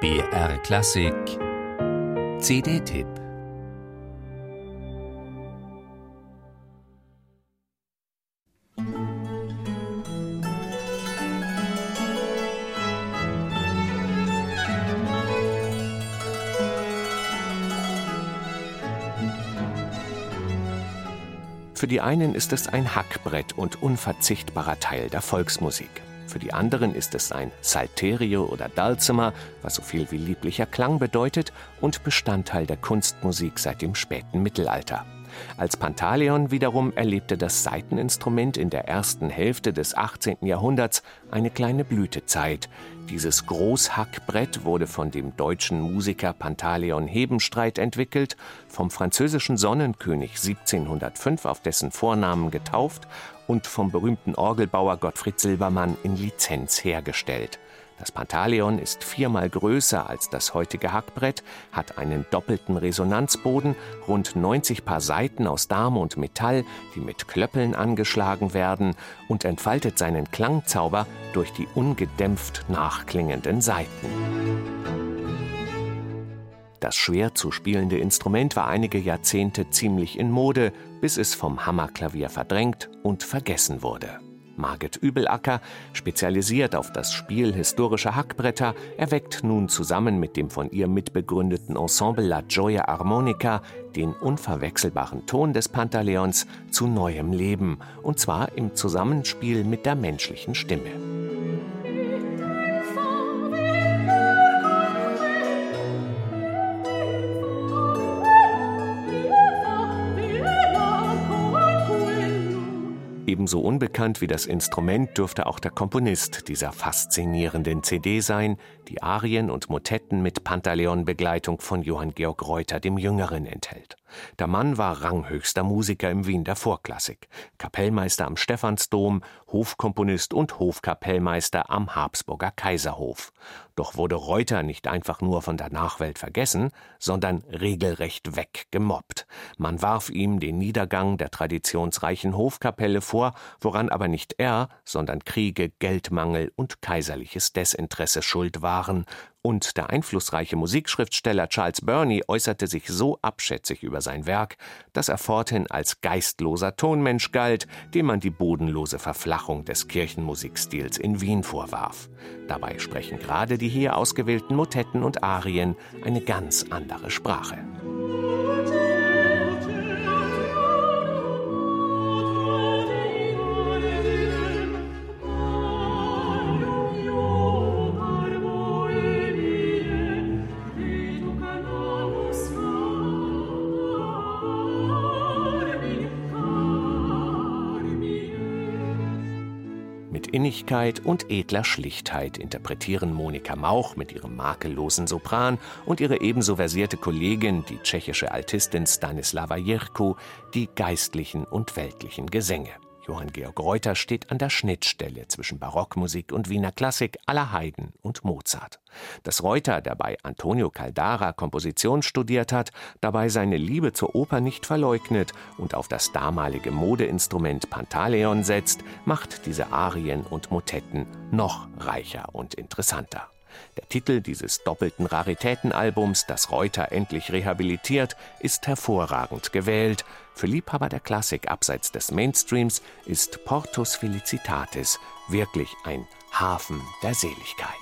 BR Klassik CD-Tipp Für die einen ist es ein Hackbrett und unverzichtbarer Teil der Volksmusik. Für die anderen ist es ein Salterio oder Dulcimer, was so viel wie lieblicher Klang bedeutet und Bestandteil der Kunstmusik seit dem späten Mittelalter. Als Pantaleon wiederum erlebte das Saiteninstrument in der ersten Hälfte des 18. Jahrhunderts eine kleine Blütezeit. Dieses Großhackbrett wurde von dem deutschen Musiker Pantaleon Hebenstreit entwickelt, vom französischen Sonnenkönig 1705 auf dessen Vornamen getauft und vom berühmten Orgelbauer Gottfried Silbermann in Lizenz hergestellt. Das Pantaleon ist viermal größer als das heutige Hackbrett, hat einen doppelten Resonanzboden, rund 90 Paar Saiten aus Darm und Metall, die mit Klöppeln angeschlagen werden, und entfaltet seinen Klangzauber durch die ungedämpft nachklingenden Saiten. Das schwer zu spielende Instrument war einige Jahrzehnte ziemlich in Mode, bis es vom Hammerklavier verdrängt und vergessen wurde. Margit Übelacker, spezialisiert auf das Spiel historischer Hackbretter, erweckt nun zusammen mit dem von ihr mitbegründeten Ensemble La Gioia Armonica den unverwechselbaren Ton des Pantaleons zu neuem Leben, und zwar im Zusammenspiel mit der menschlichen Stimme. Ebenso unbekannt wie das Instrument dürfte auch der Komponist dieser faszinierenden CD sein, die Arien und Motetten mit Pantaleon-Begleitung von Johann Georg Reuter dem Jüngeren enthält. Der Mann war ranghöchster Musiker im Wien der Vorklassik, Kapellmeister am Stephansdom, Hofkomponist und Hofkapellmeister am Habsburger Kaiserhof. Doch wurde Reuter nicht einfach nur von der Nachwelt vergessen, sondern regelrecht weggemobbt. Man warf ihm den Niedergang der traditionsreichen Hofkapelle vor, woran aber nicht er, sondern Kriege, Geldmangel und kaiserliches Desinteresse schuld waren, und der einflussreiche Musikschriftsteller Charles Burney äußerte sich so abschätzig über sein Werk, dass er forthin als geistloser Tonmensch galt, dem man die bodenlose Verflachung des Kirchenmusikstils in Wien vorwarf. Dabei sprechen gerade die hier ausgewählten Motetten und Arien eine ganz andere Sprache. Innigkeit und edler Schlichtheit interpretieren Monika Mauch mit ihrem makellosen Sopran und ihre ebenso versierte Kollegin, die tschechische Altistin Stanislava Jirko, die geistlichen und weltlichen Gesänge. Johann Georg Reuter steht an der Schnittstelle zwischen Barockmusik und Wiener Klassik aller Haydn und Mozart. Dass Reuter, der bei Antonio Caldara Komposition studiert hat, dabei seine Liebe zur Oper nicht verleugnet und auf das damalige Modeinstrument Pantaleon setzt, macht diese Arien und Motetten noch reicher und interessanter. Der Titel dieses doppelten Raritätenalbums, das Reuter endlich rehabilitiert, ist hervorragend gewählt. Für Liebhaber der Klassik abseits des Mainstreams ist Portus Felicitatis wirklich ein Hafen der Seligkeit.